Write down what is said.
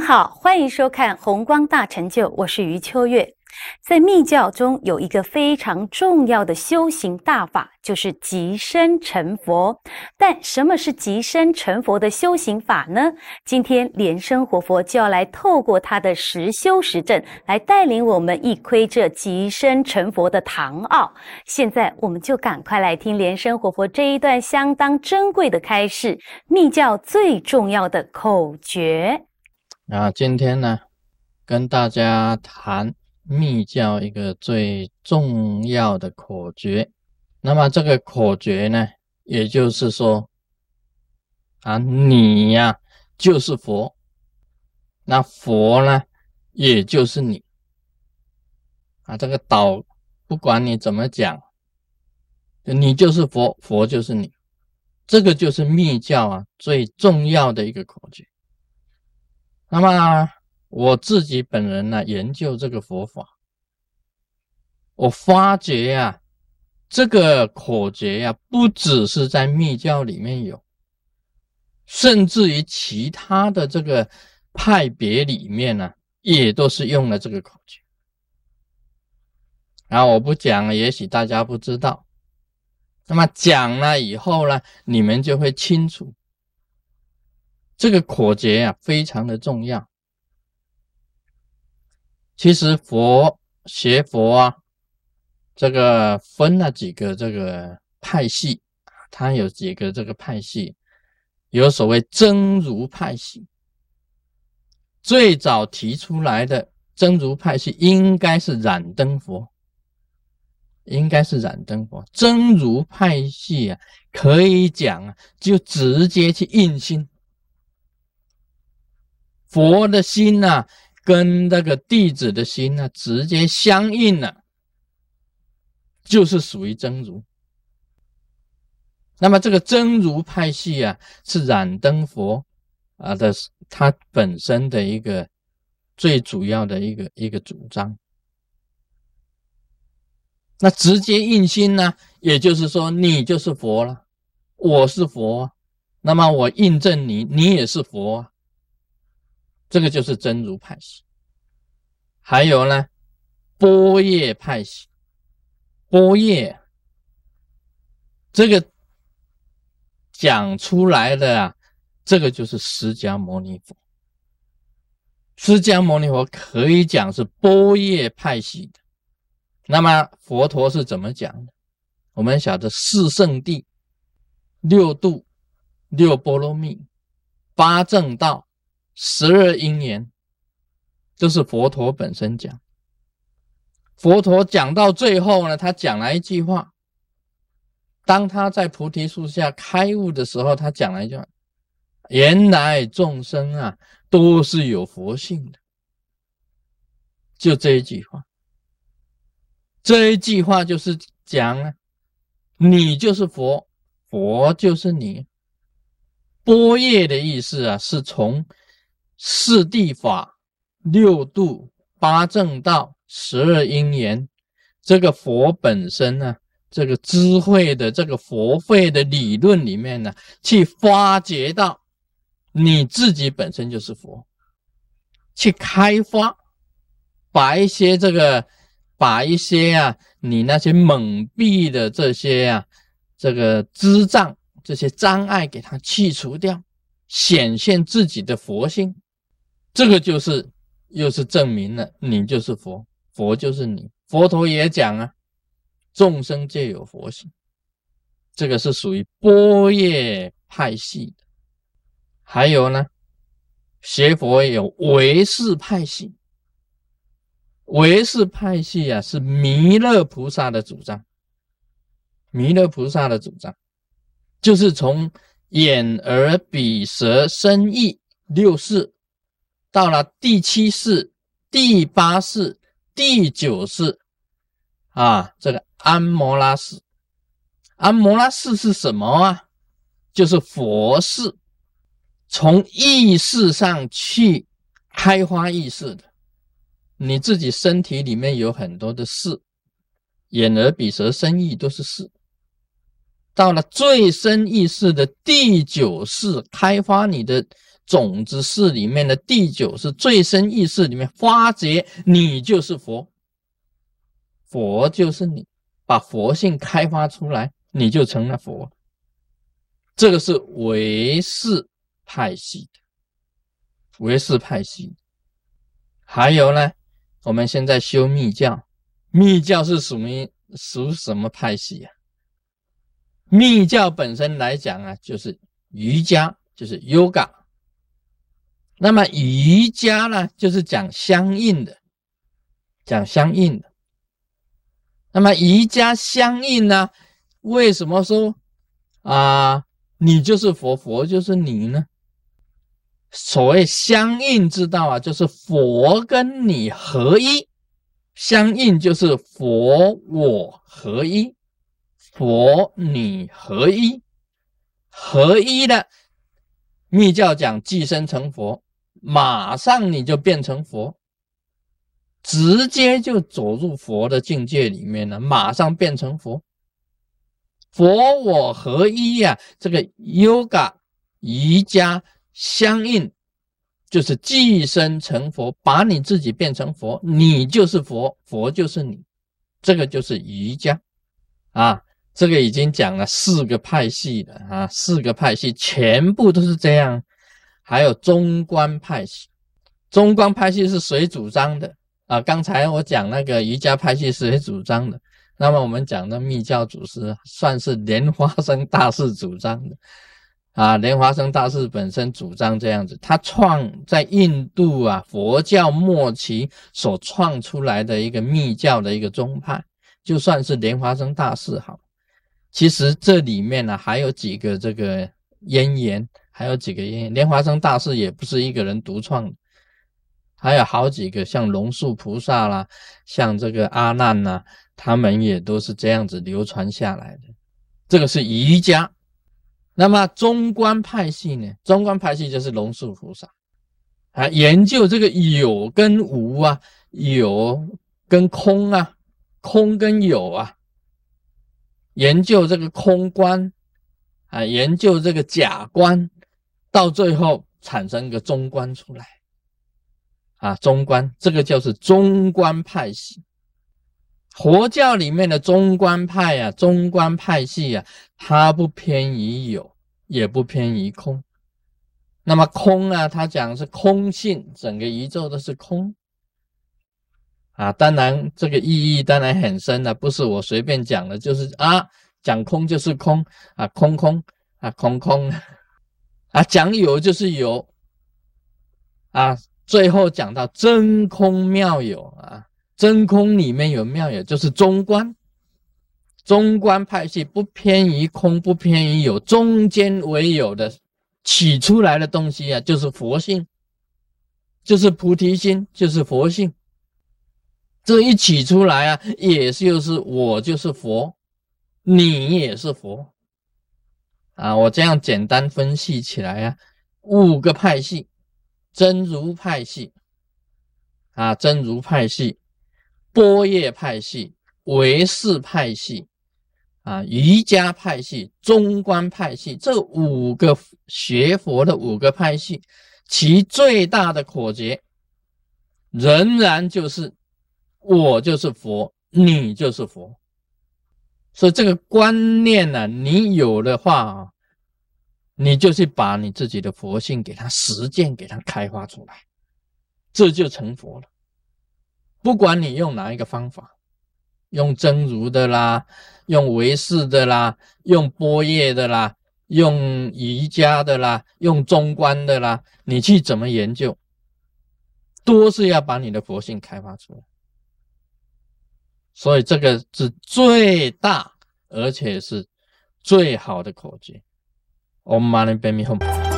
好，欢迎收看《红光大成就》，我是余秋月。在密教中有一个非常重要的修行大法，就是极身成佛。但什么是极身成佛的修行法呢？今天莲生活佛就要来透过他的实修实证，来带领我们一窥这极身成佛的堂奥。现在我们就赶快来听莲生活佛这一段相当珍贵的开示，密教最重要的口诀。啊，今天呢，跟大家谈。密教一个最重要的口诀，那么这个口诀呢，也就是说，啊，你呀就是佛，那佛呢也就是你，啊，这个导不管你怎么讲，你就是佛，佛就是你，这个就是密教啊最重要的一个口诀。那么。我自己本人呢，研究这个佛法，我发觉呀，这个口诀呀，不只是在密教里面有，甚至于其他的这个派别里面呢，也都是用了这个口诀。然后我不讲了，也许大家不知道。那么讲了以后呢，你们就会清楚，这个口诀啊，非常的重要。其实佛学佛啊，这个分了几个这个派系，它有几个这个派系，有所谓真如派系。最早提出来的真如派系应该是燃灯佛，应该是燃灯佛。真如派系啊，可以讲啊，就直接去印心，佛的心呐。跟那个弟子的心呢，直接相应了，就是属于真如。那么这个真如派系啊，是燃灯佛啊的，它本身的一个最主要的一个一个主张。那直接印心呢，也就是说，你就是佛了，我是佛，那么我印证你，你也是佛。这个就是真如派系，还有呢，波叶派系，波叶这个讲出来的啊，这个就是释迦牟尼佛。释迦牟尼佛可以讲是波叶派系的。那么佛陀是怎么讲的？我们晓得四圣地、六度、六波罗蜜、八正道。十二因缘，这是佛陀本身讲。佛陀讲到最后呢，他讲了一句话。当他在菩提树下开悟的时候，他讲了一句话：“原来众生啊，都是有佛性的。”就这一句话。这一句话就是讲啊，你就是佛，佛就是你。波叶的意思啊，是从。四谛法、六度、八正道、十二因缘，这个佛本身呢，这个智慧的这个佛慧的理论里面呢，去发掘到你自己本身就是佛，去开发，把一些这个，把一些啊，你那些蒙蔽的这些啊，这个支障、这些障碍给它去除掉，显现自己的佛性。这个就是，又是证明了你就是佛，佛就是你。佛陀也讲啊，众生皆有佛性，这个是属于波叶派系的。还有呢，学佛有唯识派系，唯识派系啊是弥勒菩萨的主张，弥勒菩萨的主张就是从眼耳鼻舌身意六识。到了第七世、第八世、第九世，啊，这个安摩拉世，安摩拉世是什么啊？就是佛世，从意识上去开花意识的。你自己身体里面有很多的事，眼耳鼻舌身意都是事。到了最深意识的第九世，开发你的。种子识里面的第九是最深意识里面发觉你就是佛，佛就是你，把佛性开发出来，你就成了佛。这个是唯识派系的，唯识派系。还有呢，我们现在修密教，密教是属于属什么派系啊？密教本身来讲啊，就是瑜伽，就是 yoga。那么瑜伽呢，就是讲相应的，讲相应的。那么瑜伽相应呢，为什么说啊，你就是佛，佛就是你呢？所谓相应之道啊，就是佛跟你合一，相应就是佛我合一，佛你合一，合一的密教讲寄生成佛，马上你就变成佛，直接就走入佛的境界里面了，马上变成佛，佛我合一呀，这个 yoga 瑜伽。相应就是寄生成佛，把你自己变成佛，你就是佛，佛就是你，这个就是瑜伽啊。这个已经讲了四个派系了啊，四个派系全部都是这样。还有中观派系，中观派系是谁主张的啊？刚才我讲那个瑜伽派系是谁主张的？那么我们讲的密教祖师算是莲花生大师主张的。啊，莲花生大师本身主张这样子，他创在印度啊佛教末期所创出来的一个密教的一个宗派，就算是莲花生大师好。其实这里面呢还有几个这个渊源，还有几个渊源。莲花生大师也不是一个人独创的，还有好几个像龙树菩萨啦，像这个阿难呐，他们也都是这样子流传下来的。这个是瑜伽。那么中观派系呢？中观派系就是龙树菩萨啊，研究这个有跟无啊，有跟空啊，空跟有啊，研究这个空观啊，研究这个假观，到最后产生一个中观出来啊，中观这个就是中观派系。佛教里面的中观派啊，中观派系啊，它不偏于有，也不偏于空。那么空啊，它讲是空性，整个宇宙都是空啊。当然，这个意义当然很深的，不是我随便讲的，就是啊，讲空就是空啊，空空啊，空空啊，讲有就是有啊，最后讲到真空妙有啊。真空里面有妙有，就是中观，中观派系不偏于空，不偏于有，中间唯有的起出来的东西啊，就是佛性，就是菩提心，就是佛性。这一起出来啊，也就是我就是佛，你也是佛啊。我这样简单分析起来啊，五个派系：真如派系啊，真如派系。波叶派系、唯识派系、啊瑜伽派系、中观派系这五个学佛的五个派系，其最大的可结仍然就是我就是佛，你就是佛。所以这个观念呢，你有的话啊，你就去把你自己的佛性给它实践，给它开发出来，这就成佛了。不管你用哪一个方法，用真如的啦，用唯识的啦，用波叶的啦，用瑜伽的啦，用中观的啦，你去怎么研究，都是要把你的佛性开发出来。所以这个是最大而且是最好的口诀。Om Mani Padme Hum。